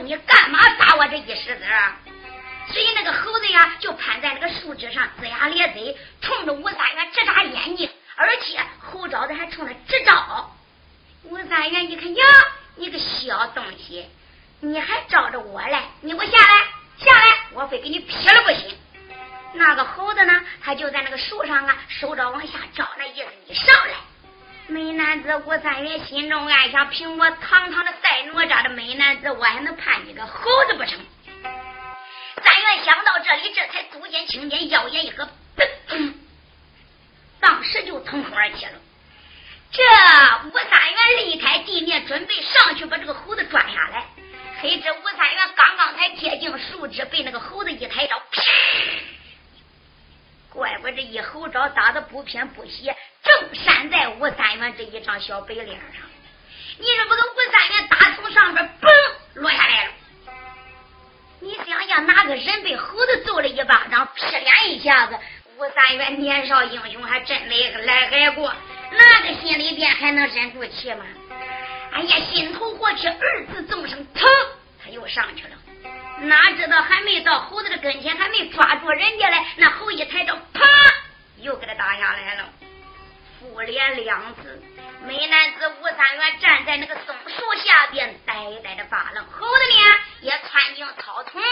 你，干嘛打我这一石子？所以那个猴子呀，就攀在那个树枝上，龇牙咧嘴，冲着吴三元直眨眼睛，而且猴爪子还冲他直招。吴三元一看呀，你个小东西，你还招着我嘞？你给我下来，下来，我非给你劈了不行。那个猴子呢，他就在那个树上啊，手肘往下招，那意思你上来。美男子吴三元心中暗想凭我堂堂的赛哪吒的美男子，我还能判你个猴子不成？三元想到这里，这才足尖青尖，腰眼一合，噔，当时就腾空而起了。这吴三元离开地面，准备上去把这个猴子抓下来。谁知吴三元刚刚才接近树枝，被那个猴子一抬招，怪乖乖这一猴招打的不偏不斜，正扇在吴三元这一张小白脸上。你这不个吴三元打从上边嘣落下来了？你想想，哪个人被猴子揍了一巴掌，劈脸一下子？吴三元年少英雄，还真没来挨过，那个心里边还能忍住气吗？哎呀，心头火气，二字纵声，腾，他又上去了。哪知道还没到猴子的跟前，还没抓住人家嘞，那猴一抬手，啪，又给他打下来了。复联两次。美男子吴三元站在那个松树下边，呆呆的发愣。猴子呢，也窜进草丛，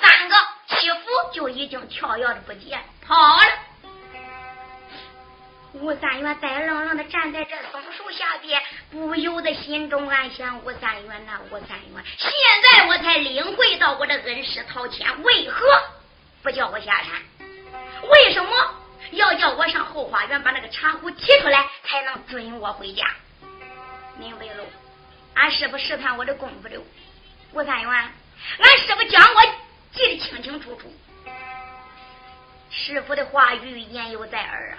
三个起伏就已经跳跃的不见，跑了。吴三元呆愣愣的站在这松树下边，不由得心中暗想：吴三元呐，吴三元，现在我才领会到我的恩师陶谦为何不叫我下山？为什么？要叫我上后花园把那个茶壶提出来，才能准我回家。明白喽？俺师傅试探我的功夫了。吴三元，俺师傅将我记得清清楚楚。师傅的话语言犹在耳啊！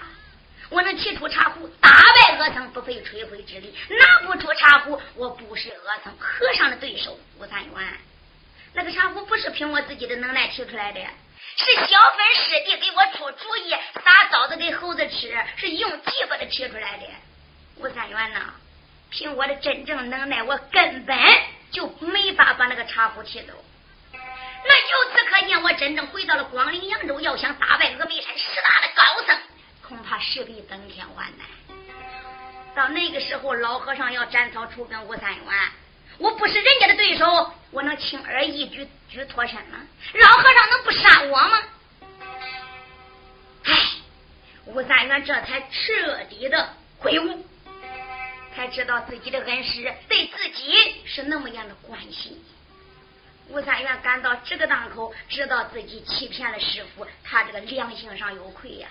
我能提出茶壶，打败阿僧，不费吹灰之力；拿不出茶壶，我不是阿僧和尚的对手。吴三元，那个茶壶不是凭我自己的能耐提出来的。是小粉师弟给我出主意，撒枣子给猴子吃，是用计把它提出来的。吴三元呐，凭我的真正能耐，我根本就没法把那个茶壶提走。那由此可见，我真正回到了光陵扬州，要想打败峨眉山十大的高僧，恐怕势必登天万难。到那个时候，老和尚要斩草除根吴三元，我不是人家的对手，我能轻而易举举脱身吗？老和尚能不杀我吗？唉，吴三元这才彻底的悔悟，才知道自己的恩师对自己是那么样的关心。吴三元赶到这个档口，知道自己欺骗了师傅，他这个良心上有愧呀。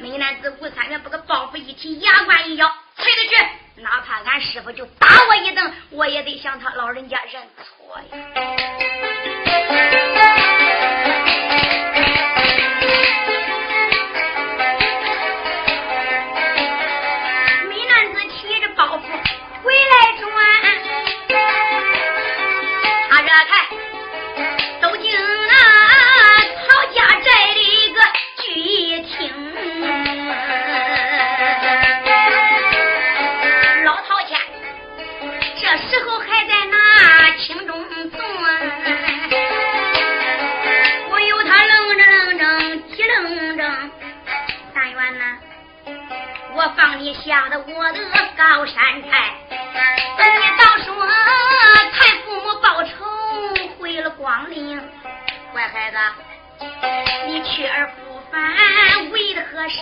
美男子吴三元把个包袱一提，牙关一咬，催他去，哪怕俺师傅就打我一顿，我也得向他老人家认错呀。吓得我的高山菜，你倒说太父母报仇回了光陵，乖孩子，你去而复返为的何事？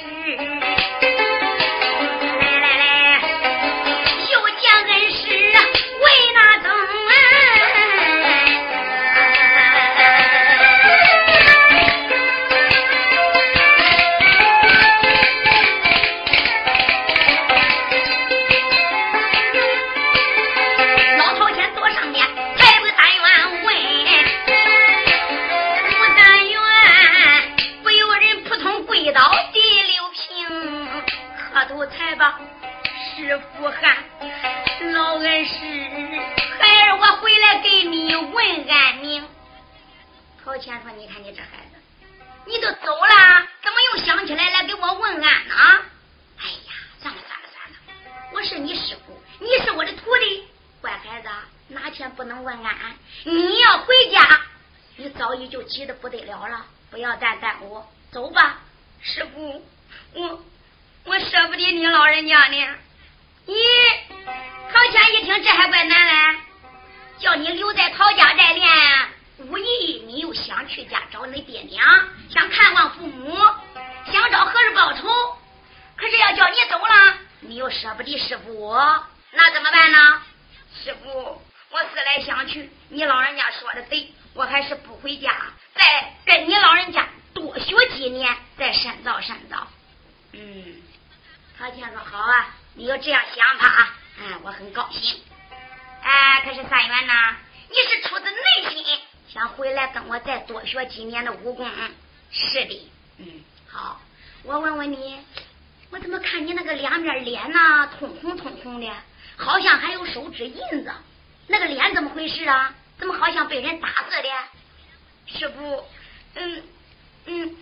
又舍不得师傅，那怎么办呢？师傅，我思来想去，你老人家说的对，我还是不回家，再跟你老人家多学几年，再深造深造。嗯，陶谦说好啊。你要这样想法，哎，我很高兴。哎，可是三元呢？你是出自内心想回来跟我再多学几年的武功？是的，嗯，好。我问问你，我怎么看你那个两面脸呐，通红通红的，好像还有手指印子？那个脸怎么回事啊？怎么好像被人打似的？师傅，嗯嗯，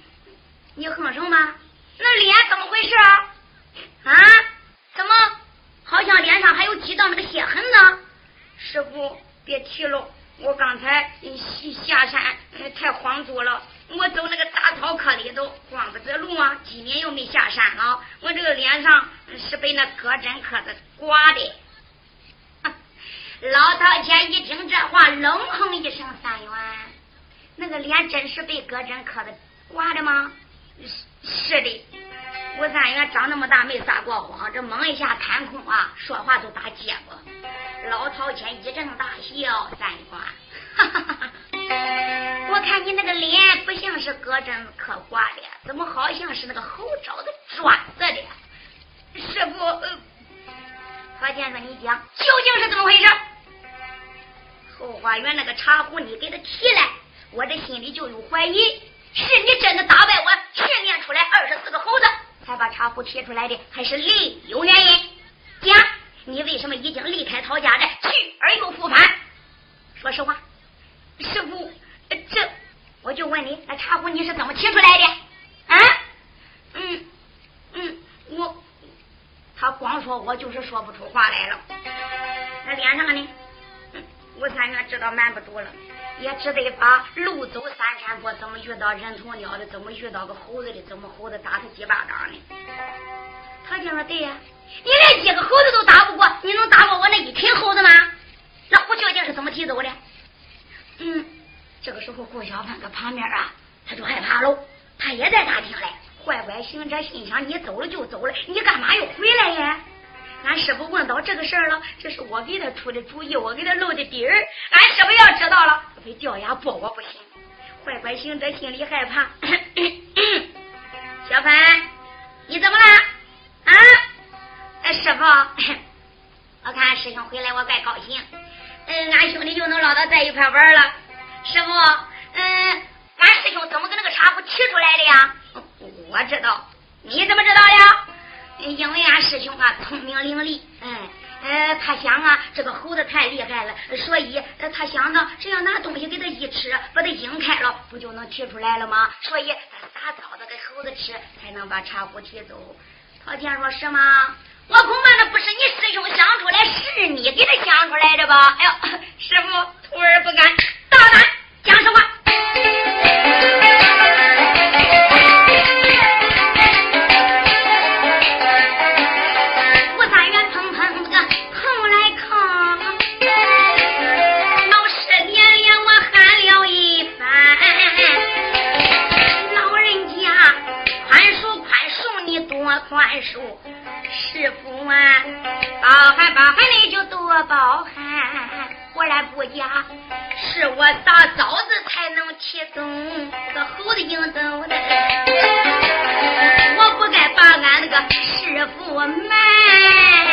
你哼什么？那脸怎么回事啊？啊？怎么好像脸上还有几道那个血痕呢？师傅，别提了，我刚才下山太慌住了，我走那个大草棵里头光不择路啊，今年又没下山了，我这个脸上是被那戈针磕子刮的。老道前一听这话，冷哼一声：“三元，那个脸真是被戈针磕的刮的吗？”是是的。吴三元长那么大没撒过谎，这猛一下弹空啊，说话都打结巴。老陶谦一阵大笑，三元，哈哈哈！我看你那个脸不像是搁针刻刮的，怎么好像是那个猴爪子钻子的？师傅，何先生，你讲究竟是怎么回事？后花园那个茶壶你给他提来，我这心里就有怀疑，是你真的打败我，训练出来二十四个猴子？才把茶壶提出来的，还是另有原因。讲，你为什么已经离开陶家寨，去而又复返？说实话，师傅，这我就问你，那茶壶你是怎么提出来的？啊？嗯嗯，我他光说我就是说不出话来了。那脸上呢？吴三元知道瞒不住了，也只得把路走三山坡，怎么遇到人头鸟的，怎么遇到个猴子的，怎么猴子打他几巴掌呢？他讲说对呀，你连几个猴子都打不过，你能打过我那一群猴子吗？那我究竟是怎么提走的？嗯，这个时候顾小芬搁旁边啊，他就害怕喽，他也在打听嘞。坏乖行者心想：你走了就走了，你干嘛又回来呀？俺师傅问到这个事儿了，这是我给他出的主意，我给他露的底儿。俺师傅要知道了，非掉牙剥我不行。坏乖行者心里害怕。小凡，你怎么了？啊？师傅，我看师兄回来，我怪高兴。嗯，俺兄弟就能捞到在一块玩了。师傅，嗯，俺师兄怎么跟那个茶壶提出来的呀？我知道，你怎么知道的？因为俺师兄啊聪明伶俐，哎，呃，他想啊这个猴子太厉害了，所以他想到只要拿东西给他一吃，把它引开了，不就能提出来了吗？所以他撒枣子给猴子吃，才能把茶壶提走。陶谦说是吗？我恐怕那不是你师兄想出来，是你给他想出来的吧？哎呦，师傅，徒儿不敢，大胆讲实话。我三月砰砰那个炕来炕老师连连我喊了一番。老人家宽恕宽恕你多宽恕是不完包含包含你就多包涵果然不假是我大嫂子其中那个猴子引走的。我不该把俺那个师傅埋。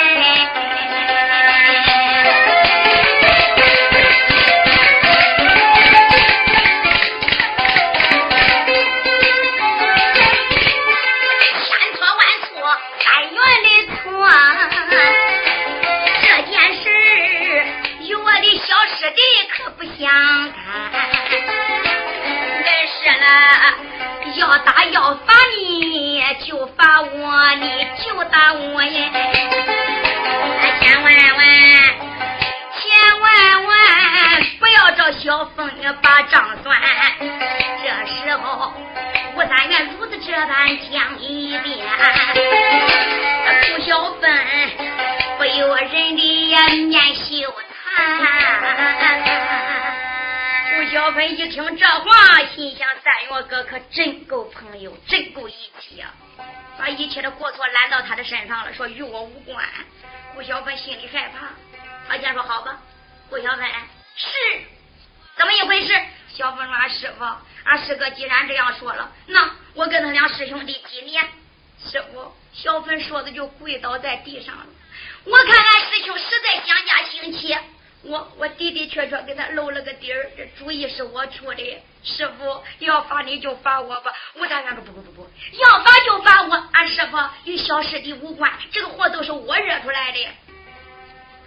我无关。顾小芬心里害怕，他先说：“好吧。”顾小芬是怎么一回事？小芬说：“俺师傅，俺师哥既然这样说了，那我跟他俩师兄弟几年？”师傅，小芬说的就跪倒在地上了。我看俺师兄实在想家兴起。我我的的确确给他露了个底儿，这主意是我出的。要罚你就罚我吧。吴大元说不不不不，要罚就罚我。俺师傅与小师弟无关，这个祸都是我惹出来的。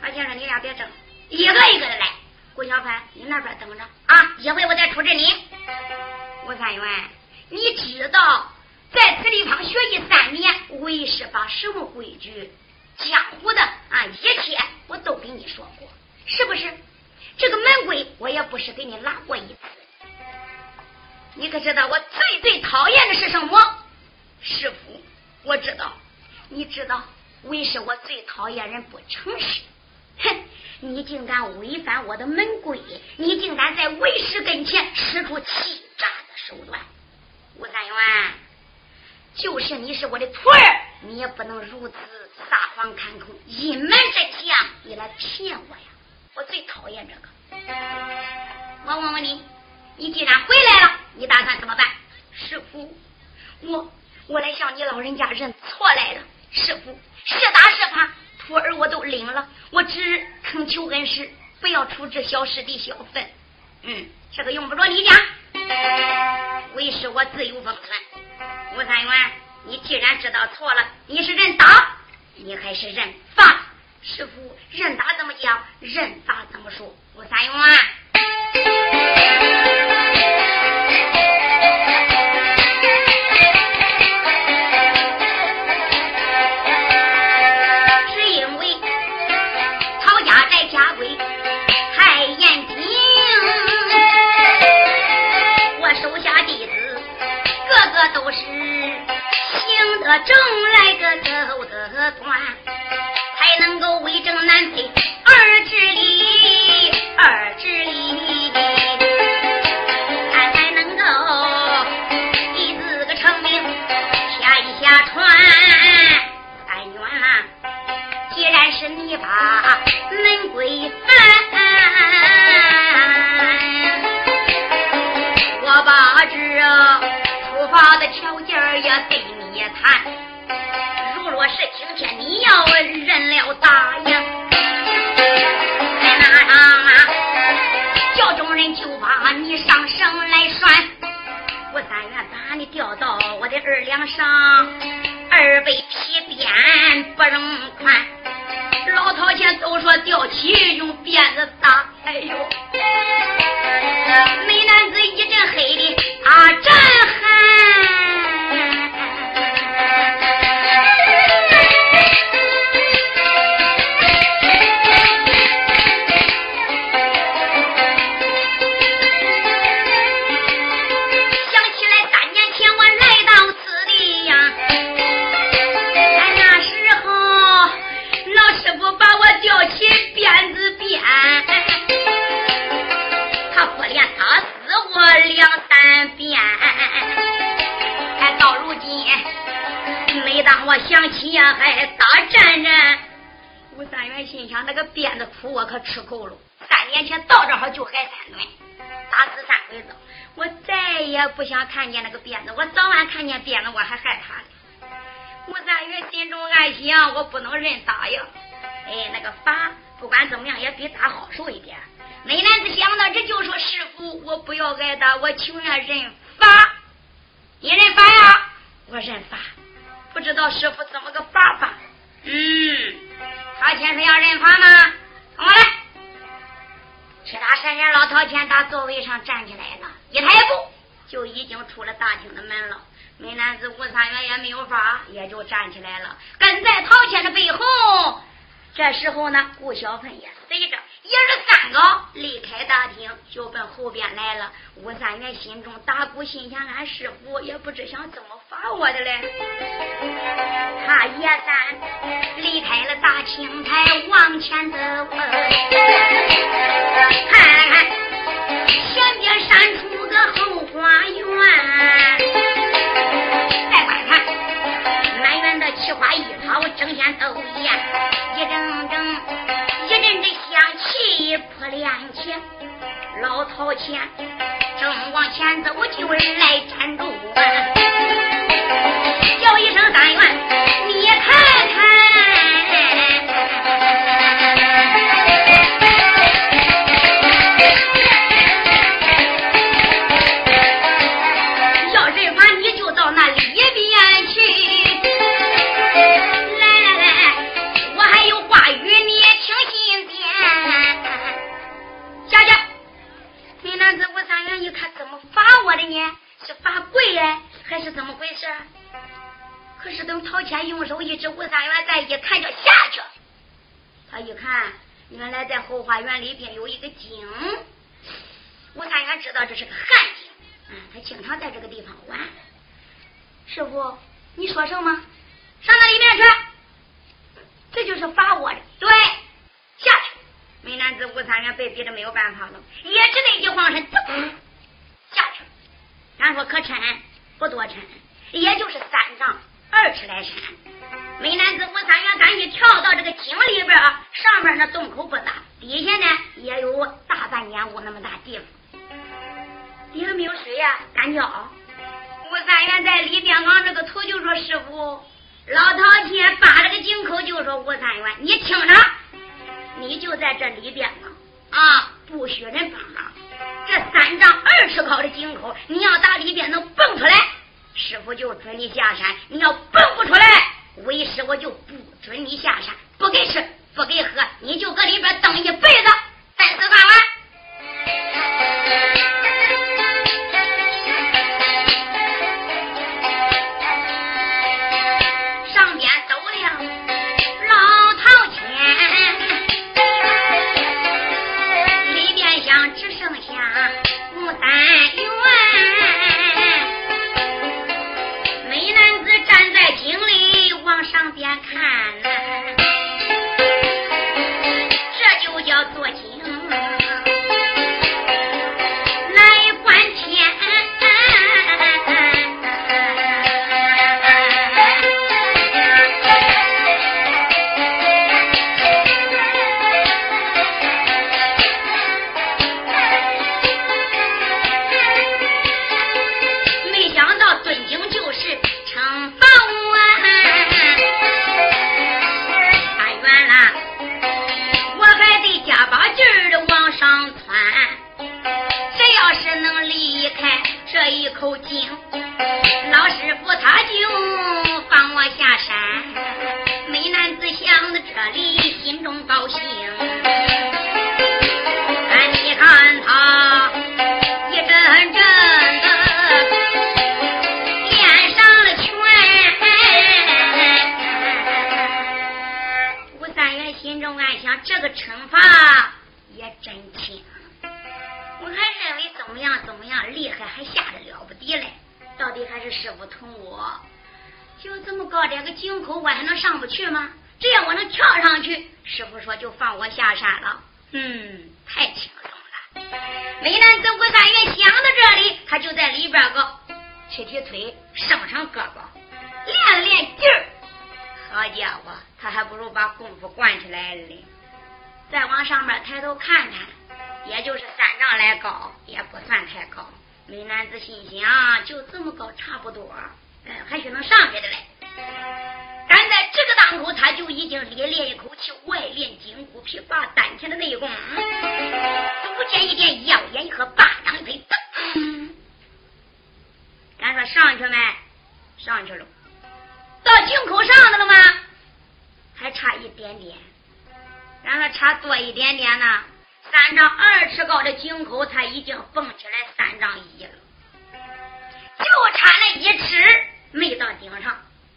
他先生，你俩别争，一个一个的来。顾小凡，你那边等着啊，一会我再处置你。吴三元，你知道在此地方学艺三年，为师把什么规矩、江湖的啊一切，我都跟你说过。是不是？这个门规我也不是给你拉过一次。你可知道我最最讨厌的是什么？师傅，我知道，你知道，为师我最讨厌人不诚实。哼，你竟敢违反我的门规，你竟敢在为师跟前使出欺诈的手段。吴三元，就是你是我的徒儿，你也不能如此撒谎看空、隐瞒真相，你来骗我呀！我最讨厌这个。我问问你，你既然回来了，你打算怎么办？师傅，我我来向你老人家认错来了。师傅，是打是罚，徒儿我都领了。我只恳求恩师不要处置小师弟小芬。嗯，这个用不着你讲。为师我自有分寸。吴三元，你既然知道错了，你是认打，你还是认罚？师傅，认打怎么讲？认罚怎么说？吴三元正来个走得官，才能够为政南北。鞭不容宽。老头前都说吊起哎，那个法不管怎么样，也比打好受一点。美男子想到这就说：“师傅，我不要挨打，我情愿认罚。你认罚呀？我认罚。”不知道师傅怎么个法法？嗯，他先是要认罚吗？我来。吃大山人老陶谦打座位上站起来了，一抬步就已经出了大厅的门了。美男子吴三元也没有法，也就站起来了，跟在陶谦的背后。这时候呢，顾小芬也随着。一二三个离开大厅，就奔后边来了。吴三元心中打鼓，心想：俺师傅也不知想怎么罚我的嘞。他也三离开了大青台，往前走，看看前边闪出个后花园，奇花异草，争先斗艳，一阵阵，一阵阵香。气扑脸前，老陶前正往前走，就来站住，可是等陶谦用手一指，吴三元再一看，就下去。他一看，原来在后花园里边有一个井。吴三元知道这是个旱井，嗯，他经常在这个地方玩。师傅，你说什么？上那里面去。这就是罚我的，对，下去。美男子吴三元被逼得没有办法了，也只得一晃身，噔下去。咱说可沉不多沉，也就是三丈二尺来深。美男子吴三元赶紧跳到这个井里边啊，上面那洞口不大，底下呢也有大半间屋那么大地方。底下没有水呀，干叫。吴三元在里边昂着个头就说：“师傅，老陶天扒了个井口就说吴三元，你听着。”你就在这里边呢，啊，不许人帮忙。这三丈二尺高的井口，你要打里边能蹦出来，师傅就准你下山；你要蹦不出来，为师我就不准你下山，不给吃，不给喝，你就搁里边等一辈子，三死饭完。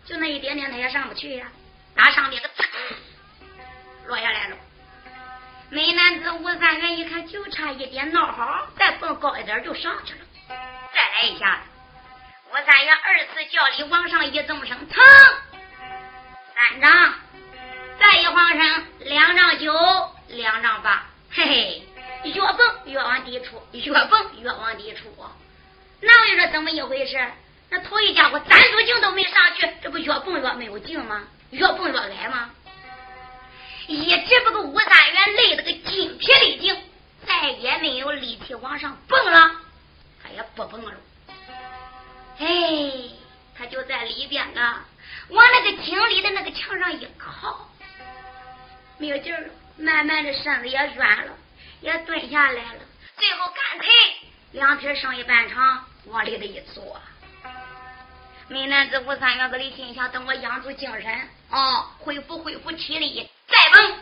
就那一点点，他也上不去呀。打上面个噌落下来了。美男子吴三元一看，就差一点，闹好，再蹦高一点就上去了。再来一下子，吴三元二次叫你往上一纵身，噌，三丈，再一晃身，两丈九，两丈八。嘿嘿，越蹦越往低处，越蹦越往低处。那我说怎么一回事？那头一家伙三足镜都没上去，这不越蹦越没有劲吗？越蹦越矮吗？一直不个吴三元累得个筋疲力尽，再也没有力气往上蹦了，他也不蹦了。哎，他就在里边啊，往那个井里的那个墙上一靠，没有劲了。慢慢的身子也软了，也蹲下来了，最后干脆两腿剩一半长，往里头一坐。美男子吴三元搁里心想：等我养足精神，哦，恢复恢复体力，再蹦。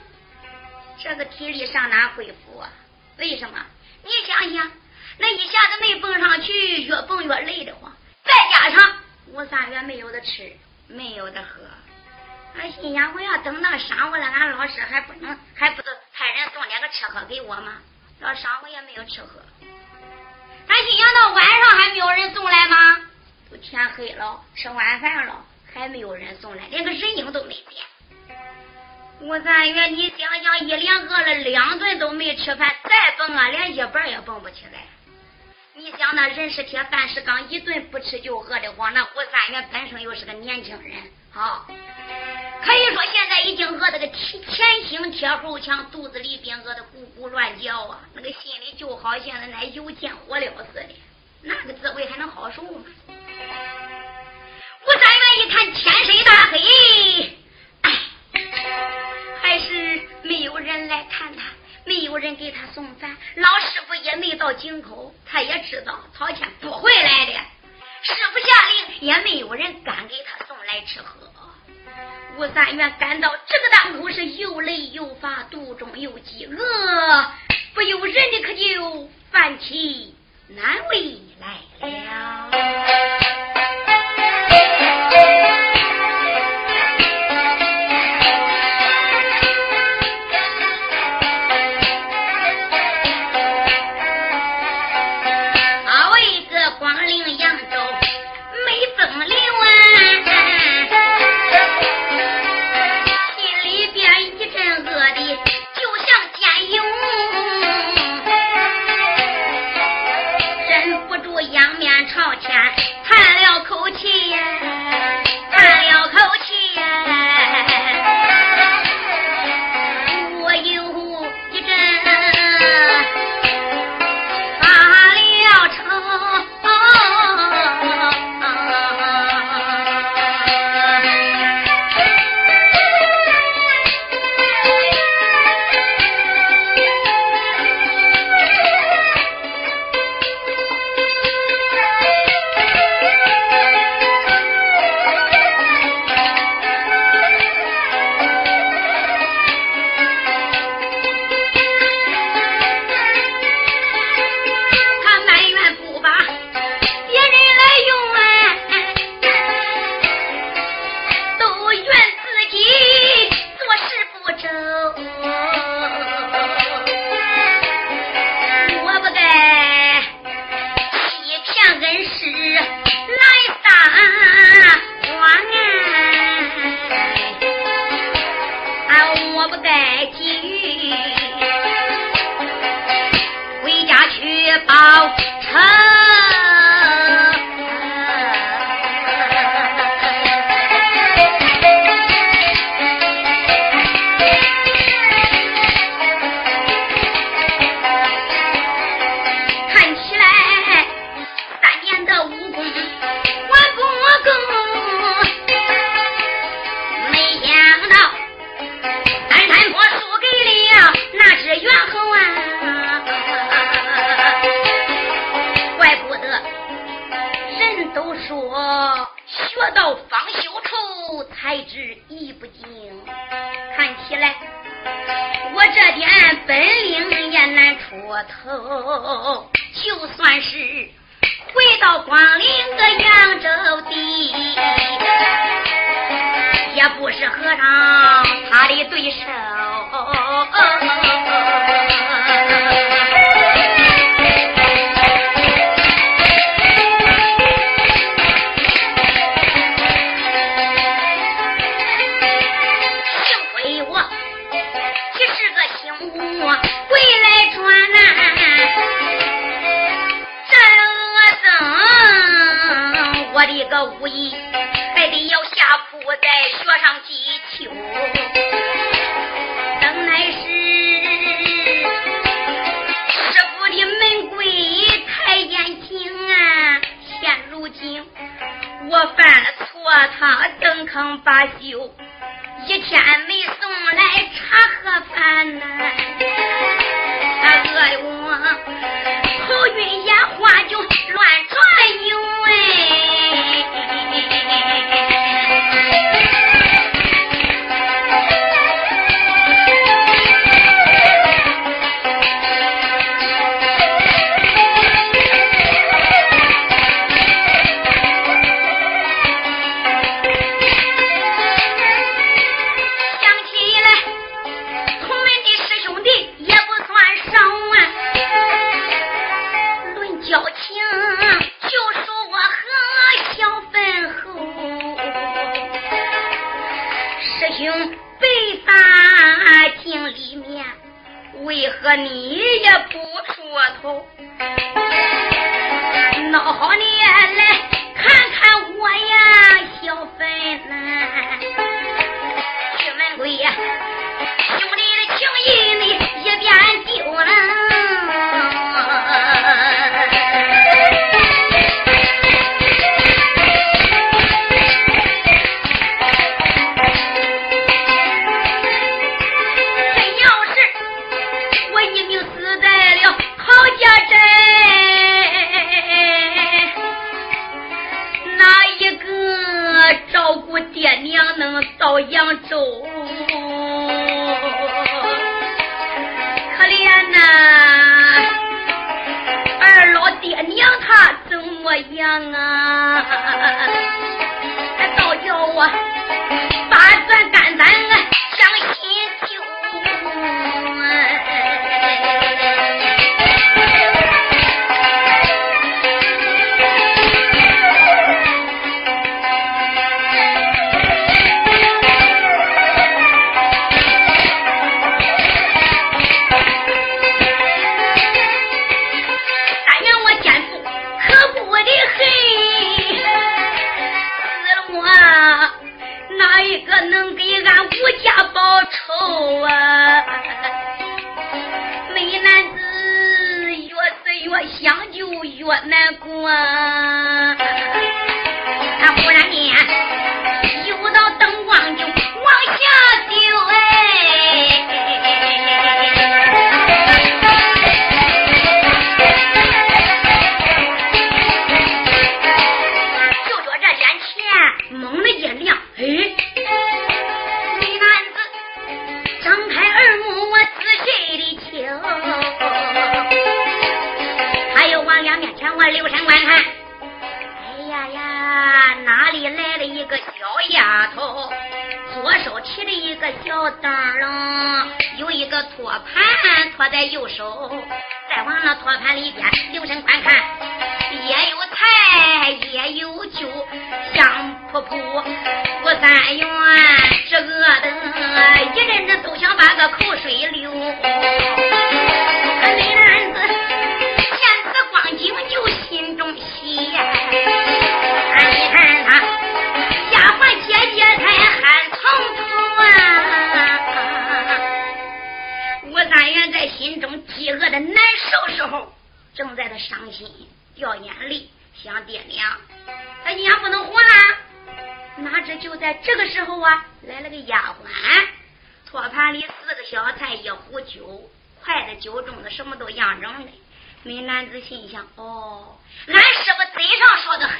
这个体力上哪恢复啊？为什么？你想想，那一下子没蹦上去，越蹦越累得慌，再加上吴三元没有的吃，没有的喝。俺心想，我要等到晌午了，俺老师还不能，还不是派人送点个吃喝给我吗？到晌午也没有吃喝。俺心想到晚上还没有人送来吗？都天黑了，吃晚饭了，还没有人送来，连个人影都没见。吴三元，你想想，一连饿了两顿都没吃饭，再蹦啊，连一半也蹦不起来。你想那人是铁，饭是钢，一顿不吃就饿得慌。那吴三元本身又是个年轻人，好。可以说，现在已经饿得个前前心贴后墙，肚子里边饿得咕咕乱叫啊！那个心里就好像那油煎火燎似的，那个滋味还能好受吗？吴三元一看天色大黑，哎，还是没有人来看他，没有人给他送饭，老师傅也没到井口，他也知道曹谦不会来的，师傅下令，也没有人敢给他送来吃喝。吴三元感到这个当口是又累又乏，肚中又饥饿，不由人的可就犯起难为来了。我武艺，还得要下苦再学上几秋。等乃是师傅的门规太严谨啊！现如今我犯了错，他登坑罢休。爹娘能到扬州，可怜呐，二老爹娘他怎么样啊？还倒叫我。心想：哦，俺师傅嘴上说的很，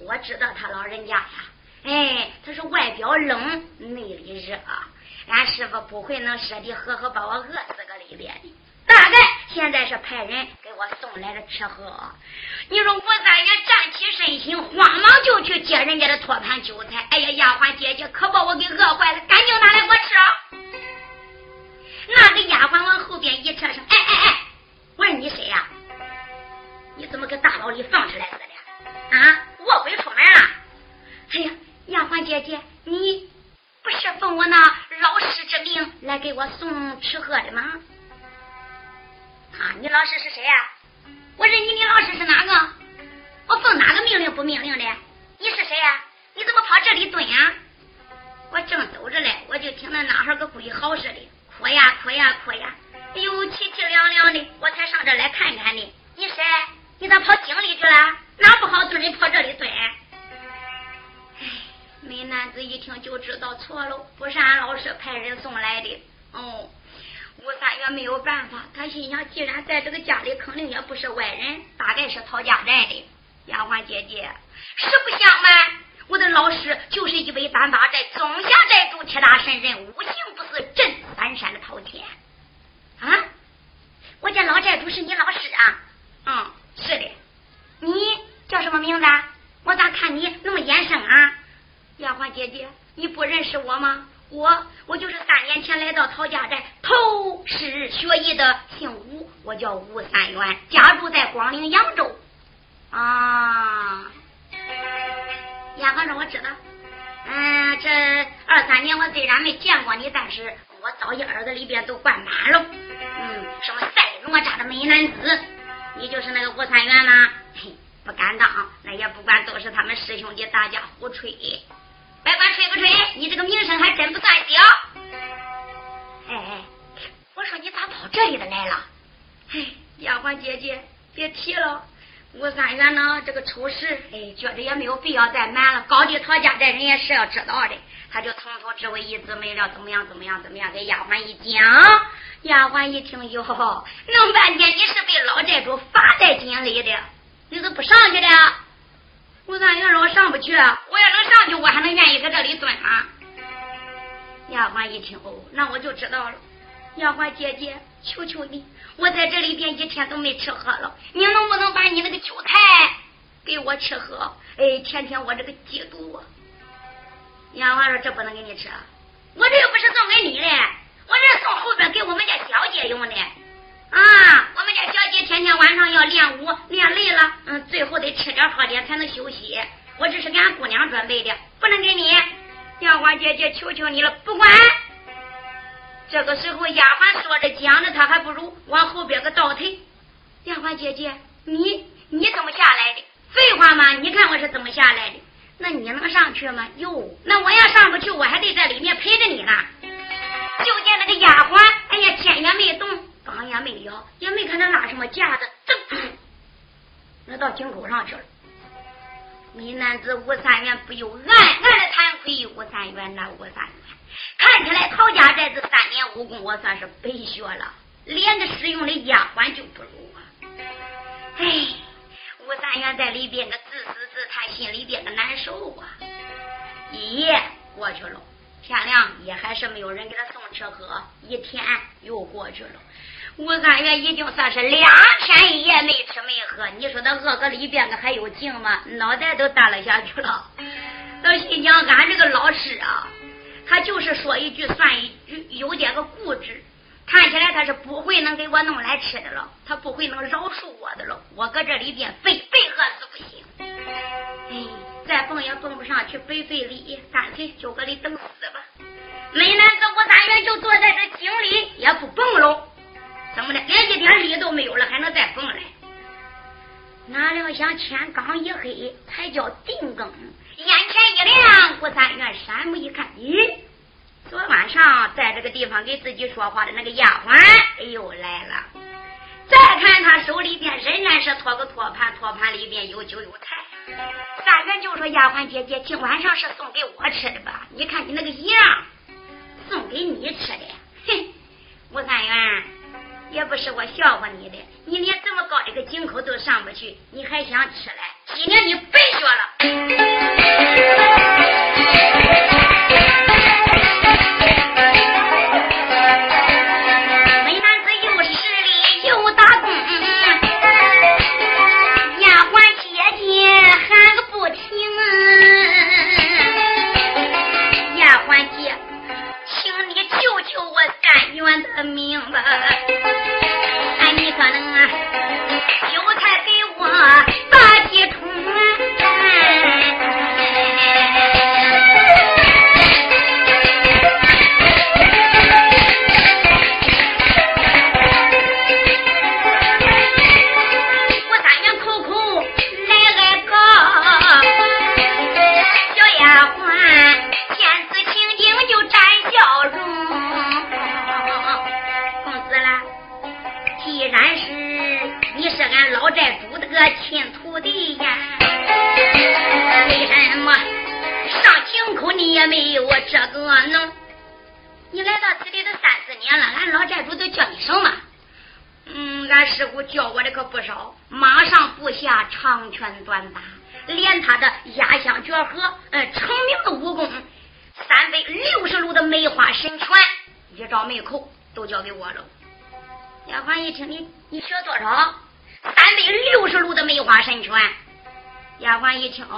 我知道他老人家呀，哎，他是外表冷，内里热，俺师傅不会能舍得喝喝把我饿死个里边的。大概现在是派人给我送来了吃喝。你说吴三爷站起身形，慌忙就去接人家的托盘酒菜。哎呀，丫鬟姐姐可把我给饿坏了，派人送来的。哦。吴三元没有办法，他心想：既然在这个家里，肯定也不是外人，大概是讨家债的。丫鬟姐姐，实不相瞒，我的老师就是一位单八寨总下寨主铁大神人，五行不是镇三山的莆田。啊，我家老寨主是你老师啊？嗯，是的。你叫什么名字？我咋看你那么眼生啊？丫鬟姐姐，你不认识我吗？我我就是三年前来到陶家寨投师学艺的，姓吴，我叫吴三元，家住在广陵扬州。啊，丫鬟说我知道。嗯，这二三年我虽然没见过你，但是我早已耳朵里边都灌满了。嗯，什么赛哪吒的美男子，你就是那个吴三元吗？嘿，不敢当，那也不管，都是他们师兄弟大家胡吹。别管吹不吹，你这个名声还真不算小。哎哎，我说你咋跑这里的来了？哎，丫鬟姐姐别提了，吴三元呢这个丑事，哎，觉得也没有必要再瞒了。高低讨价这人也是要知道的，他就从头至尾一字没了，怎么样怎么样怎么样，给丫鬟一讲。丫鬟一听哟，弄半天你是被老寨主罚在井里的，你是不上去了？吴三元说：“我上不去，我要能上去，我还能愿意在这里蹲吗？”丫鬟一听，哦，那我就知道了。丫鬟姐姐，求求你，我在这里边一天都没吃喝了，你能不能把你那个酒菜给我吃喝？哎，天天我这个嫉妒。丫鬟说：“这不能给你吃，我这又不是送给你的，我这送后边给我们家小姐用的。”嗯，最后得吃点喝点才能休息。我这是给俺姑娘准备的，不能给你。丫鬟姐姐，求求你了，不管。这个时候，丫鬟说着讲着，她还不如往后边个倒退。丫鬟姐姐，你你怎么下来的？废话嘛，你看我是怎么下来的？那你能上去吗？哟，那我要上不去，我还得在里面陪着你呢。就见那个丫鬟，哎呀，天也没动。刚也没摇，也没看他拉什么架子，噔，那到井口上去了。美男子吴三元不由暗暗的惭愧，吴三元那吴三元，看起来陶家寨这三年武功，我算是白学了，连个使用的丫鬟就不如啊！哎，吴三元在里边个自私自叹，心里边个难受啊！一夜过去了，天亮也还是没有人给他送吃喝，一天又过去了。吴三元已经算是两天一夜没吃没喝，你说他饿个里边个还有劲吗？脑袋都耷拉下去了。他心想：俺这个老师啊，他就是说一句算一句，有点个固执。看起来他是不会能给我弄来吃的了，他不会能饶恕我的了。我搁这里边非非饿死不行。哎，再蹦也蹦不上去，白费力，干脆就搁里等死吧。美男子吴三元就坐在这井里，也不蹦了。怎么的，连一点力都没有了，还能再蹦来？哪料想天刚一黑，才叫定更，眼前一亮，吴三元山目一看，咦，昨晚上在这个地方给自己说话的那个丫鬟又来了。再看他手里边仍然是托个托盘，托盘里边有酒有菜。三元就说：“丫鬟姐姐，今晚上是送给我吃的吧？你看你那个样，送给你吃的。”哼，吴三元。也不是我笑话你的，你连这么高的个井口都上不去，你还想吃来？今天你白学了。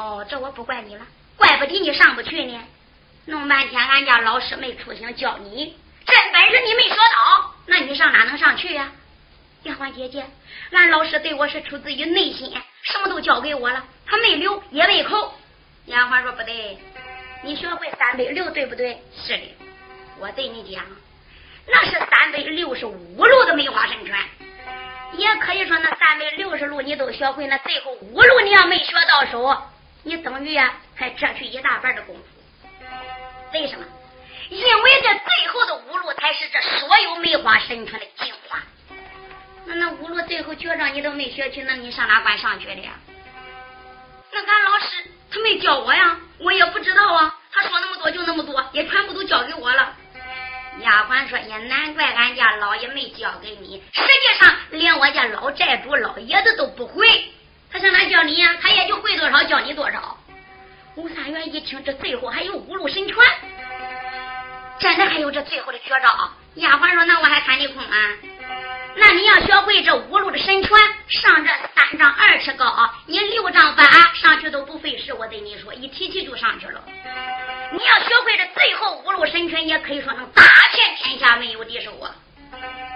哦，这我不怪你了，怪不得你上不去呢。弄半天，俺家老师没出行教你，真本事你没学到，那你上哪能上去呀？丫鬟姐姐，俺老师对我是出自于内心，什么都教给我了，他没留也没扣。丫鬟说不对，你学会三百六对不对？是的，我对你讲，那是三百六十五路的梅花神拳，也可以说那三百六十路你都学会，那最后五路你要没学到手。你等于呀，还折去一大半的功夫。为什么？因为这最后的五路才是这所有梅花神拳的精华。那那五路最后绝招你都没学去，那你上哪管上去的呀？那俺老师他没教我呀，我也不知道啊。他说那么多就那么多，也全部都教给我了。丫鬟说：“也难怪俺家老爷没教给你。实际上，连我家老寨主老爷子都不会。”他上哪教你呀？他也就会多少，教你多少。吴三元一听，这最后还有五路神拳，真的还有这最后的绝招。丫鬟说：“那我还看你空啊？那你要学会这五路的神拳，上这三丈二尺高，你六丈半上去都不费事。我对你说，一提起就上去了。你要学会这最后五路神拳，也可以说能打遍天下没有敌手啊！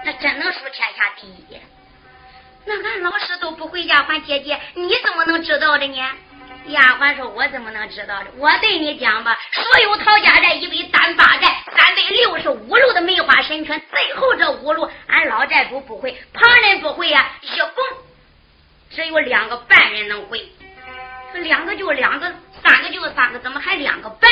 那真能数天下第一。”那俺老师都不会，丫鬟姐姐，你怎么能知道的呢？丫鬟说：“我怎么能知道的？我对你讲吧，所有陶家寨一百单八寨三百六十五路的梅花神拳，最后这五路俺老寨主不会，旁人不会呀，一共只有两个半人能会。两个就两个，三个就三个，怎么还两个半？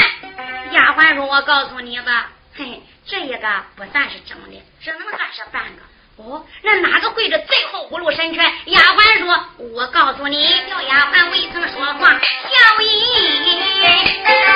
丫鬟说：“我告诉你吧，嘿嘿，这一个不算是整的，只能算是半个。”哦，那哪个跪着最后五路神拳？丫鬟说：“我告诉你，叫丫鬟未曾说话，笑意。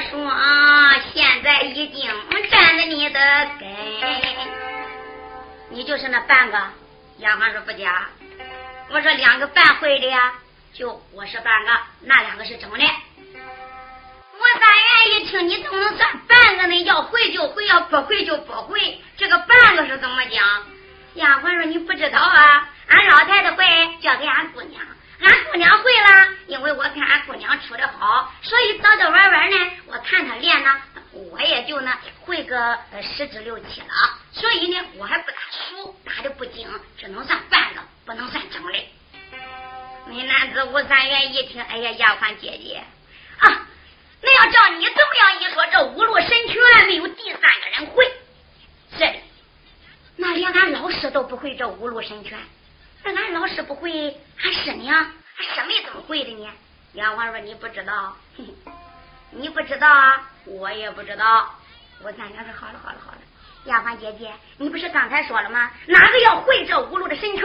说啊，现在已经沾着你的根，你就是那半个，丫鬟说不假。我说两个半会的呀，就我是半个，那两个是真的。我三元一听，你怎么能算半个呢？要会就会，要不会就不会。这个半个是怎么讲？丫鬟说你不知道啊，俺老太太会，交给俺姑娘。俺姑娘会了，因为我看俺姑娘处的好，所以早早晚晚呢，我看她练呢，我也就呢会个十之六七了。所以呢，我还不大熟，打的不精，只能算半个，不能算整的。那男子吴三元一听，哎呀，丫鬟姐姐啊，那要照你这么样一说，这五路神拳没有第三个人会，是的，那连俺老师都不会这五路神拳。那俺老师不会，俺师娘，俺师妹怎么会的呢？杨王说：“你不知道，你不知道啊，我也不知道。”我三娘说：“好了，好了，好了。”丫鬟姐姐，你不是刚才说了吗？哪个要会这五路的神拳，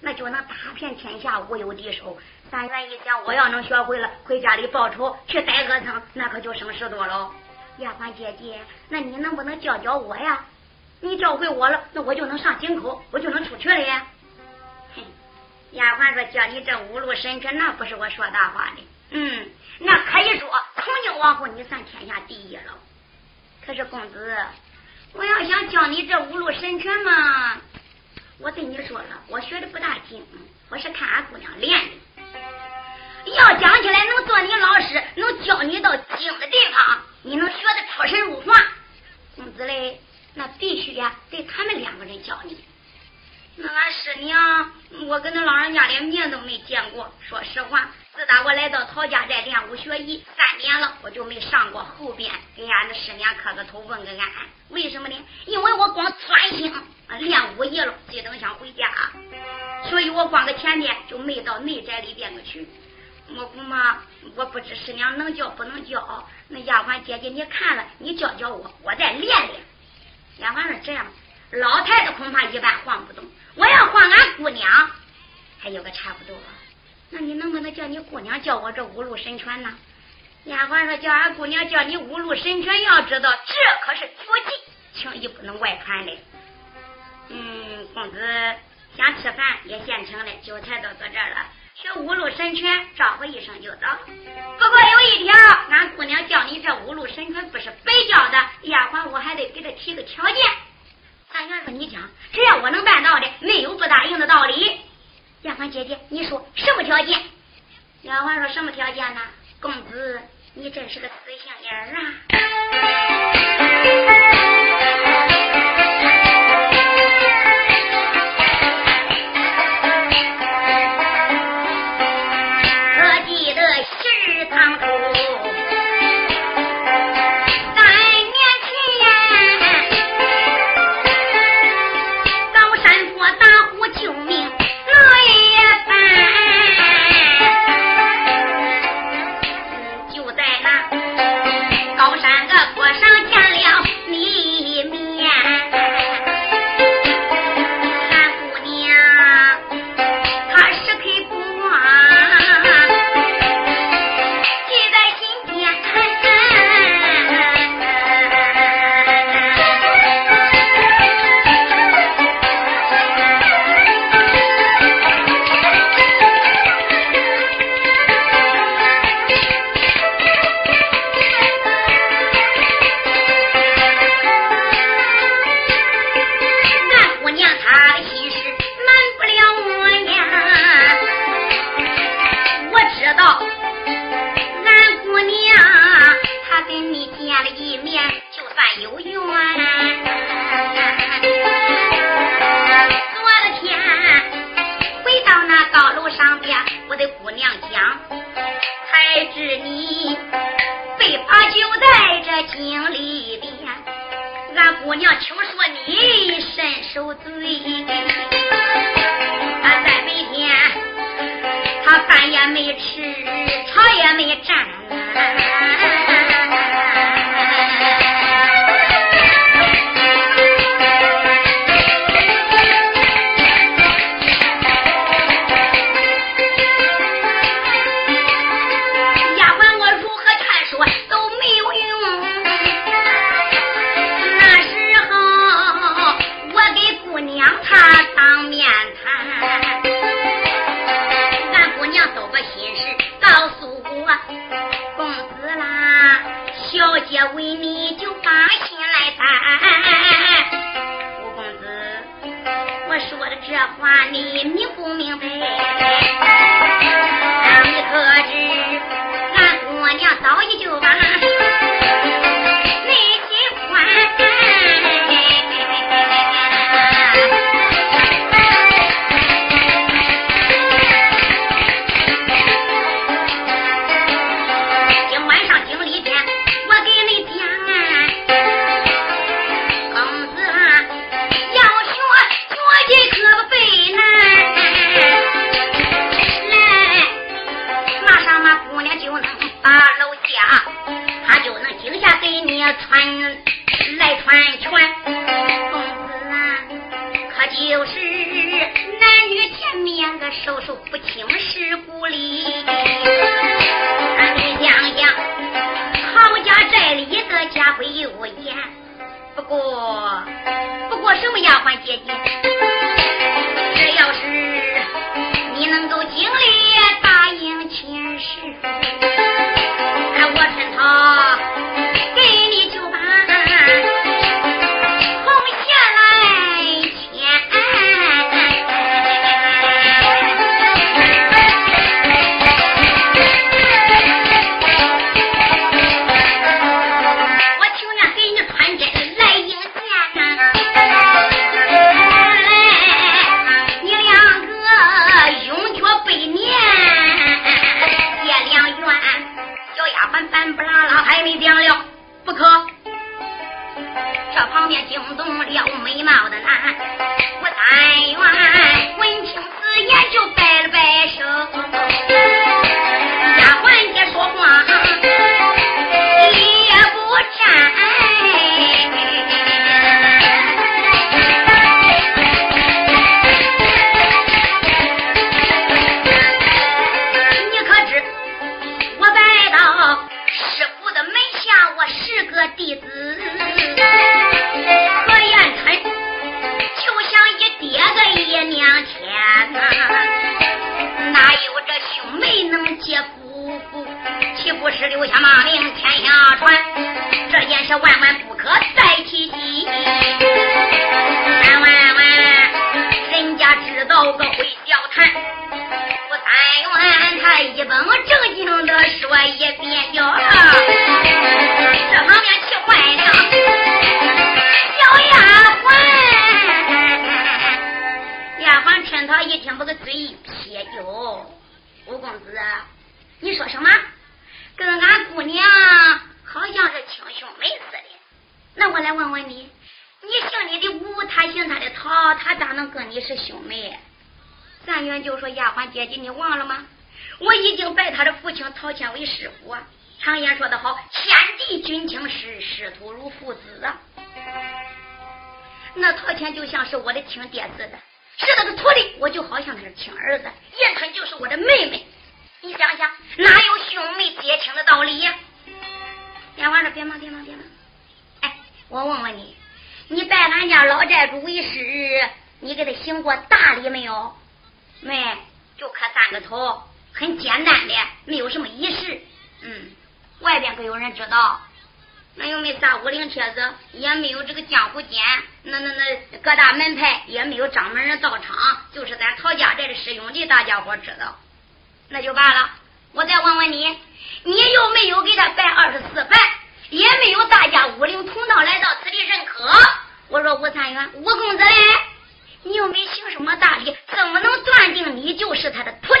那就能打遍天下，无有敌手。三元一想，我要能学会了，回家里报仇，去逮恶僧，那可就省事多了。丫鬟姐姐，那你能不能教教我呀？你教会我了，那我就能上井口，我就能出去了呀。丫鬟说：“叫你这五路神拳，那不是我说大话的。嗯，那可以说从今往后你算天下第一了。可是公子，我要想教你这五路神拳嘛，我对你说了，我学的不大精，我是看俺姑娘练的。要讲起来，能做你老师，能教你到精的地方，你能学的出神入化，公子嘞，那必须呀，得他们两个人教你。”那俺师娘，我跟那老人家连面都没见过。说实话，自打我来到陶家寨练武学艺三年了，我就没上过后边给俺的师娘磕个头问个安。为什么呢？因为我光专心练武艺了，急等想回家，所以我光个前边就没到内宅里边个去。我恐怕我不知师娘能教不能教。那丫鬟姐姐，你看了，你教教我，我再练练。丫鬟说这样。老太太恐怕一般晃不动，我要晃俺姑娘，还有个差不多。那你能不能叫你姑娘教我这五路神拳呢？丫鬟说叫俺姑娘教你五路神拳，要知道这可是绝技，轻易不能外传的。嗯，公子想吃饭也现成的，酒菜都搁这了。学五路神拳，招呼一声就到。不过有一条，俺姑娘教你这五路神拳不是白教的，丫鬟我还得给她提个条件。三元说：“你讲，只要我能办到的，没有不答应的道理。”丫鬟姐姐，你说什么条件？丫鬟说：“什么条件呢？公子，你真是个死心眼儿啊！”说的这话你明不明白？你可知俺姑娘早已就把外边可有人知道？那又没啥武林帖子，也没有这个江湖间，那那那各大门派也没有掌门人到场，就是咱陶家寨的师兄弟大家伙知道，那就罢了。我再问问你，你又没有给他拜二十四拜，也没有大家武林同道来到此地认可。我说吴三元，吴公子嘞，你又没行什么大礼，怎么能断定你就是他的徒弟？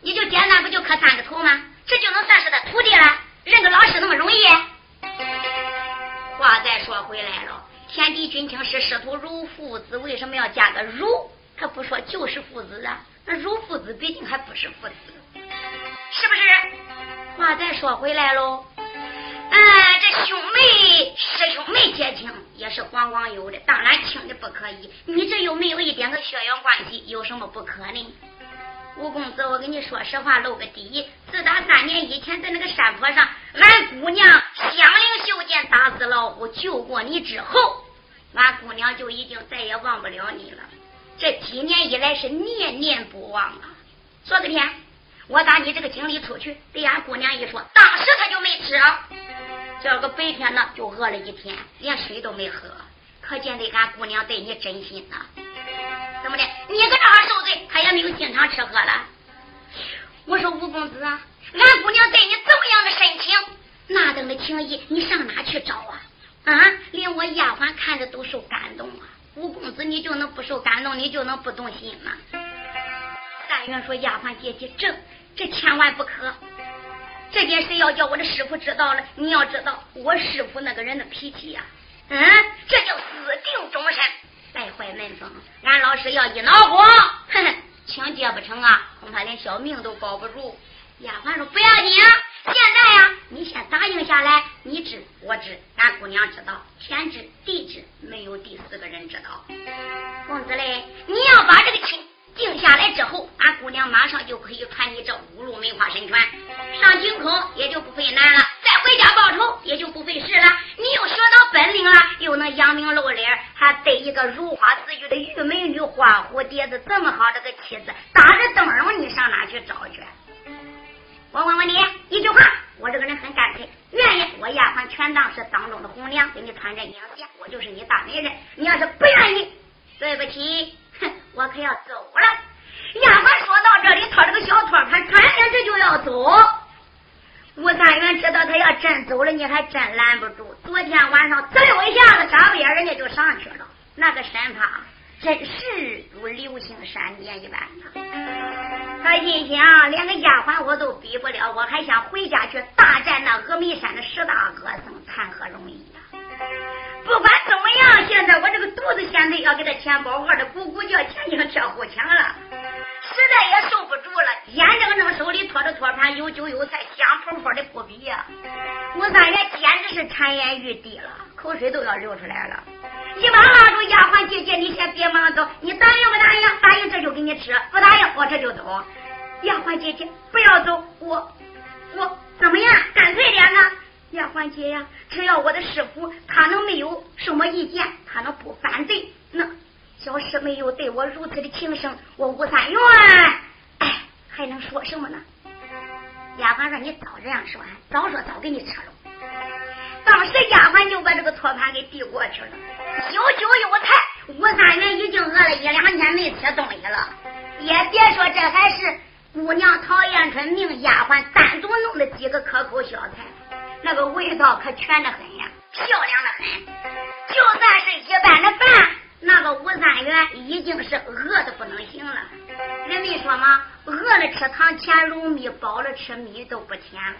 你就简单不就磕三个头吗？这就能算是他徒弟了？认个老师那么容易？话再说回来了，天地君亲师，师徒如父子，为什么要加个如？他不说就是父子啊，那如父子毕竟还不是父子，是不是？话再说回来喽，嗯，这兄妹、师兄妹结亲也是黄光有的，当然亲的不可以。你这又没有一点个血缘关系？有什么不可呢？吴公子，我跟你说实话，露个底。自打三年以前在那个山坡上，俺姑娘香菱秀剑打死老虎救过你之后，俺姑娘就已经再也忘不了你了。这几年以来是念念不忘啊！昨天我打你这个经历出去，对俺姑娘一说，当时她就没吃，这个白天呢就饿了一天，连水都没喝，可见得俺姑娘对你真心呐。怎么的？你搁这儿受罪，她也没有经常吃喝了。我说吴公子啊，俺姑娘对你这么样的深情，那等的情谊，你上哪去找啊？啊，连我丫鬟看着都受感动啊！吴公子，你就能不受感动，你就能不动心吗？但愿说丫鬟姐姐正，这千万不可。这件事要叫我的师傅知道了，你要知道我师傅那个人的脾气呀，嗯，定终身。败坏门风，俺老师要一脑火，哼哼，请接不成啊，恐怕连小命都保不住。丫鬟说不要紧，啊现在呀，你先答应下来，你知我知，俺姑娘知道，天知地知，没有第四个人知道。公子嘞，你要把这个亲。定下来之后，俺姑娘马上就可以传你这五路梅花神拳，上京口也就不费难了，再回家报仇也就不费事了。你又学到本领了，又能扬名露脸，还得一个如花似玉的玉美女花蝴蝶子这么好这个妻子，打着灯笼你上哪去找去？我问问你一句话，我这个人很干脆，愿意我丫鬟全当是当中的红娘，给你穿针引线，我就是你大媒人。你要是不愿意，对不起。哼，我可要走了。丫鬟说到这里，掏着个小托盘，转身这就要走。吴三元知道他要真走了，你还真拦不住。昨天晚上滋溜一下子，眨不眼人家就上去了。那个身法真是如流星闪电一般。他心想，连个丫鬟我都比不了，我还想回家去大战那峨眉山的十大恶僧，谈何容易呀！不管怎么样，现在我这个肚子现在要给他钱包，饿的咕咕叫，前倾车后墙了，实在也受不住了。眼睁睁手里托着托盘，有酒有菜，香扑扑的扑鼻呀。吴三爷简直是馋涎欲滴了，口水都要流出来了。一把拉住丫鬟姐姐，你先别忙走，你答应不答应？答应这就给你吃，不答应我这就走。丫鬟姐姐不要走，我我怎么样？干脆点呢？丫鬟姐呀，只要我的师傅他能没有什么意见，他能不反对，那小师妹又对我如此的情深，我吴三元，哎，还能说什么呢？丫鬟说：“你早这样说，早说早给你吃了。”当时丫鬟就把这个托盘给递过去了，有酒有菜，吴三元已经饿了一两天没吃东西了，也别说这还是姑娘陶艳春命丫鬟单独弄的几个可口小菜。那个味道可全的很呀，漂亮的很。就算是一般的饭，那个吴三元已经是饿的不能行了。人没说吗？饿了吃糖甜如蜜，饱了吃米都不甜了。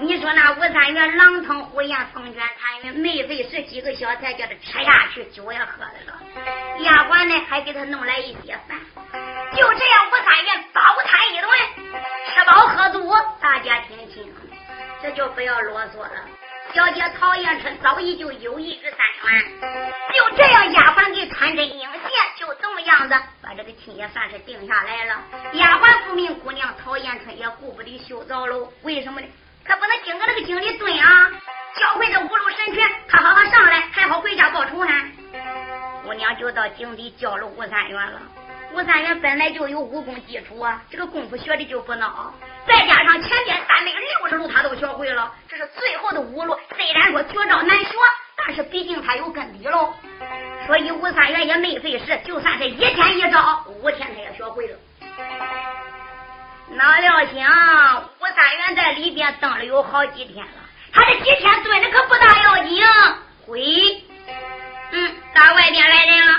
你说那吴三元狼吞虎咽，风卷残云，没费十几个小菜叫他吃下去，酒也喝的了。丫鬟呢还给他弄来一些饭，就这样吴三元饱餐一顿，吃饱喝足，大家听清。这就不要啰嗦了。小姐陶艳春早已就有意于三元，就这样，丫鬟给穿针引线，就这么样子，把这个亲也算是定下来了。丫鬟不明姑娘陶艳春也顾不得修灶楼，为什么呢？可不能经过那个井里蹲啊！教会这五路神拳，他好好上来，还好回家报仇呢。姑娘就到井底叫了吴三元了。吴三元本来就有武功基础啊，这个功夫学的就不孬，再加上前边三百六十路他都学会了，这是最后的五路。虽然说绝招难学，但是毕竟他有根底喽，所以吴三元也没费事，就算是一天一招，五天他也学会了。哪料想吴三元在里边等了有好几天了，他这几天蹲着可不大要紧，回，嗯，打外边来人了。